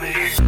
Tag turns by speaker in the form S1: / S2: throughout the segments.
S1: me.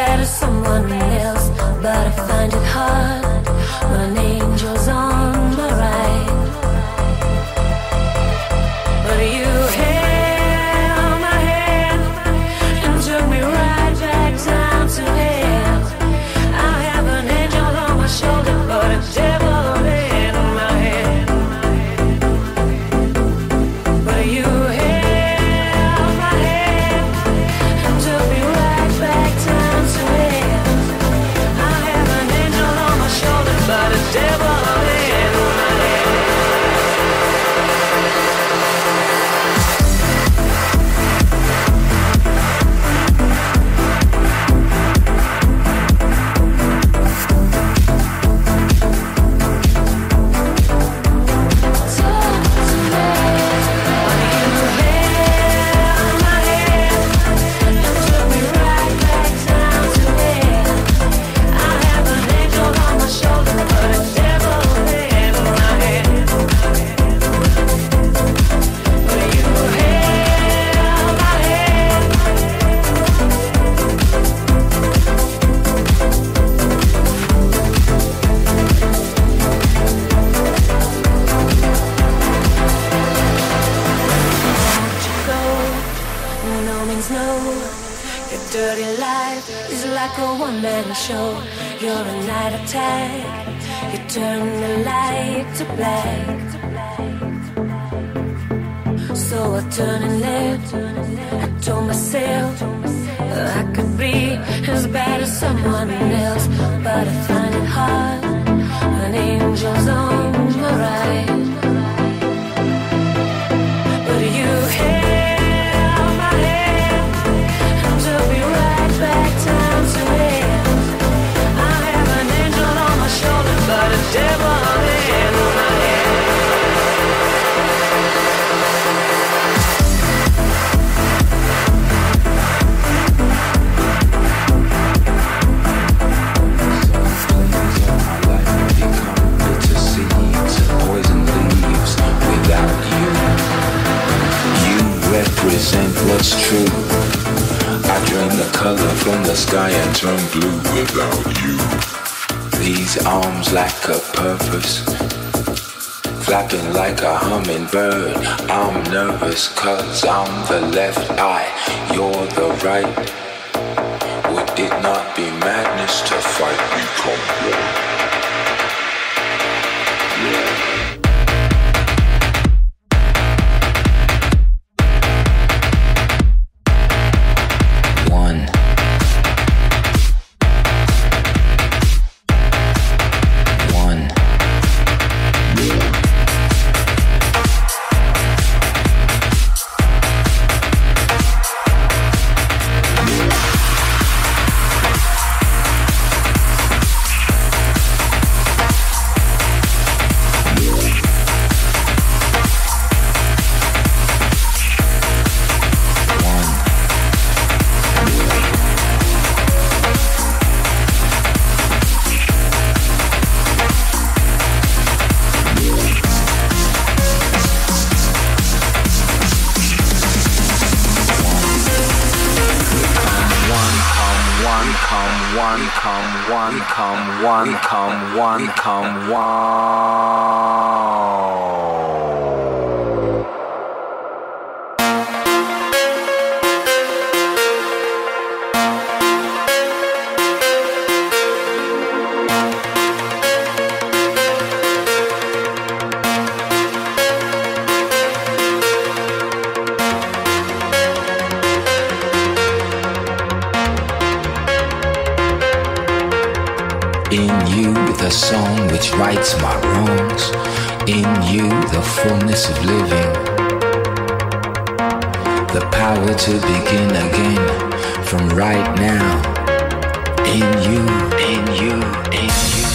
S2: better someone what's true. I drain the color from the sky and turn blue without you. These arms lack a purpose. Flapping like a hummingbird. I'm nervous cause I'm the left eye, you're the right. Would it not be madness to fight become? One. One,
S3: come one, come one.
S2: Song which rights my wrongs. In you, the fullness of living. The power to begin again from right now. In you, in you, in you.